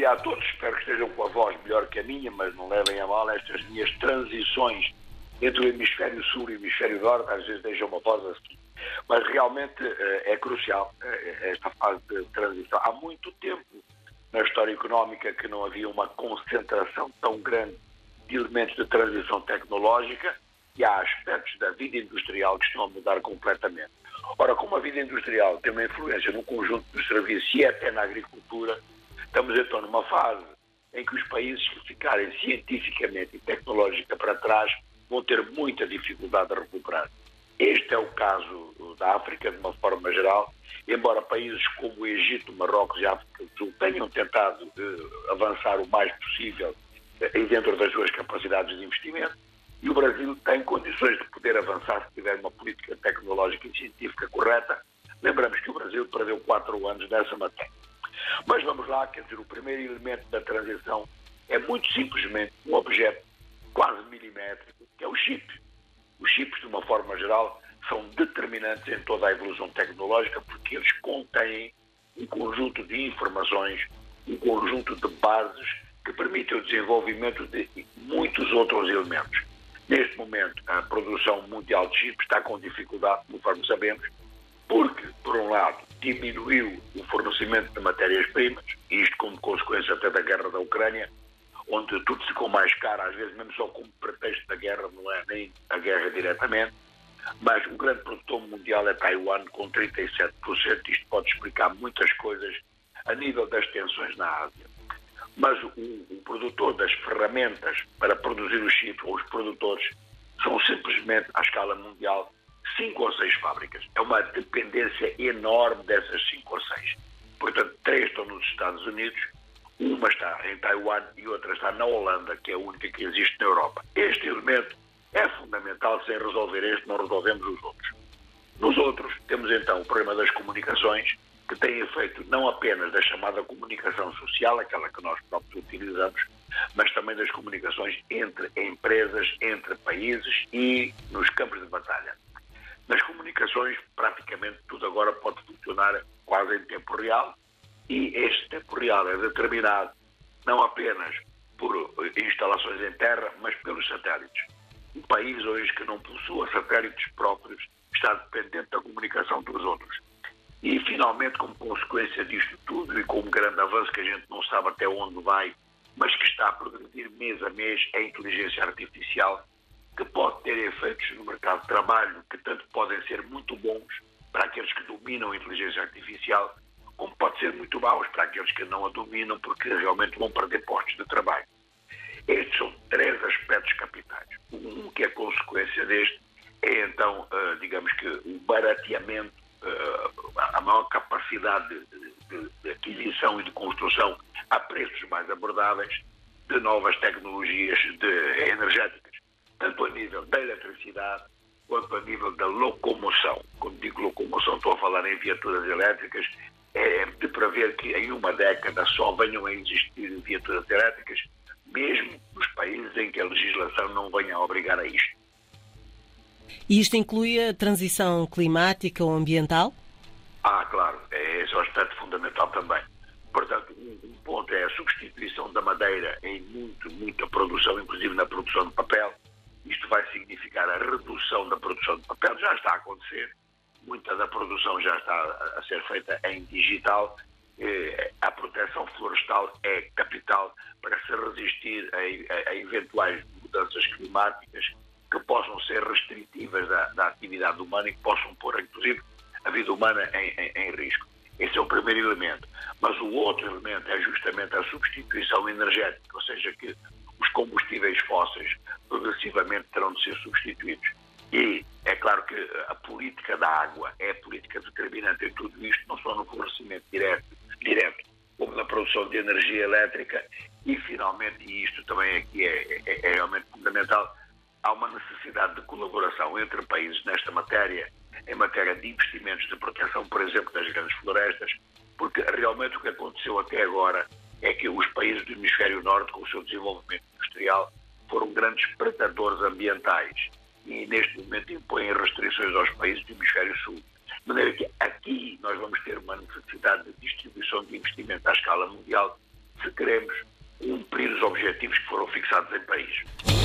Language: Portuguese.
dia a todos. Espero que estejam com a voz melhor que a minha, mas não levem a mal estas minhas transições entre o hemisfério sul e o hemisfério norte. Às vezes deixam uma voz assim. Mas realmente eh, é crucial eh, esta fase de transição. Há muito tempo na história económica que não havia uma concentração tão grande de elementos de transição tecnológica e há aspectos da vida industrial que estão a mudar completamente. Ora, como a vida industrial tem uma influência no conjunto dos serviços e até na agricultura, estamos então numa fase em que os países que ficarem cientificamente e tecnológica para trás vão ter muita dificuldade a recuperar. Este é o caso da África, de uma forma geral, embora países como o Egito, Marrocos e África do Sul tenham tentado uh, avançar o mais possível uh, dentro das suas capacidades de investimento, e o Brasil tem condições de poder avançar se tiver uma política tecnológica e científica correta. Lembramos que o Brasil perdeu quatro anos nessa matéria. Mas vamos lá, quer dizer, o primeiro elemento da transição é muito simplesmente um objeto quase milimétrico, que é o chip. Os chips, de uma forma geral, são determinantes em toda a evolução tecnológica porque eles contêm um conjunto de informações, um conjunto de bases que permitem o desenvolvimento de muitos outros elementos. Neste momento, a produção mundial de chips está com dificuldade, conforme sabemos, por um lado, diminuiu o fornecimento de matérias-primas, isto como consequência até da guerra da Ucrânia, onde tudo ficou mais caro, às vezes mesmo só como pretexto da guerra, não é nem a guerra diretamente, mas o grande produtor mundial é Taiwan, com 37%. Isto pode explicar muitas coisas a nível das tensões na Ásia. Mas o, o produtor das ferramentas para produzir os chips, ou os produtores, são simplesmente, à escala mundial, cinco ou seis fábricas. É uma dependência enorme dessas cinco ou seis. Portanto, três estão nos Estados Unidos, uma está em Taiwan e outra está na Holanda, que é a única que existe na Europa. Este elemento é fundamental. Sem resolver este, não resolvemos os outros. Nos outros, temos então o problema das comunicações, que tem efeito não apenas da chamada comunicação social, aquela que nós próprios utilizamos, mas também das comunicações entre empresas, entre países e nos campos de batalha. Nas comunicações, praticamente tudo agora pode funcionar quase em tempo real e este tempo real é determinado não apenas por instalações em terra, mas pelos satélites. Um país hoje que não possua satélites próprios está dependente da comunicação dos outros. E, finalmente, como consequência disto tudo e com um grande avanço que a gente não sabe até onde vai, mas que está a progredir mês a mês, é a inteligência artificial, que pode ter efeitos no mercado de trabalho que tanto podem ser muito bons para aqueles que dominam a inteligência artificial, como pode ser muito maus para aqueles que não a dominam, porque realmente vão perder postos de trabalho. Estes são três aspectos capitais. Um que é consequência deste é, então, uh, digamos que o barateamento uh, a maior capacidade de, aquisição e de construção a preços mais abordáveis de novas tecnologias de, energéticas, tanto a nível da eletricidade quanto a nível da locomoção. Quando digo locomoção, estou a falar em viaturas elétricas. É de prever que em uma década só venham a existir viaturas elétricas, mesmo nos países em que a legislação não venha a obrigar a isto. E isto inclui a transição climática ou ambiental? Ah, claro, é esse é o aspecto fundamental também. Portanto, um, ponto é a substituição da madeira em muito, muita produção, inclusive na produção de papel. A redução da produção de papel, já está a acontecer. Muita da produção já está a ser feita em digital. Eh, a proteção florestal é capital para se resistir a, a eventuais mudanças climáticas que possam ser restritivas da, da atividade humana e que possam pôr, inclusive, a vida humana em, em, em, risco. Esse é o primeiro elemento. Mas o outro elemento é justamente a substituição energética, ou seja, que os combustíveis fósseis progressivamente terão de ser substituídos. E é claro que a política da água é política determinante em tudo isto, não só no fornecimento direto, direto como na produção de energia elétrica e, finalmente, e isto também aqui é, é, é realmente fundamental, há uma necessidade de colaboração entre países nesta matéria, em matéria de investimentos de proteção, por exemplo, das grandes florestas, porque realmente o que aconteceu até agora é que os países do hemisfério norte, com o seu desenvolvimento industrial, foram grandes predadores ambientais e neste momento impõem restrições aos países do hemisfério sul. De maneira que aqui nós vamos ter uma necessidade de distribuição de investimento à escala mundial se queremos cumprir os objetivos que foram fixados em país.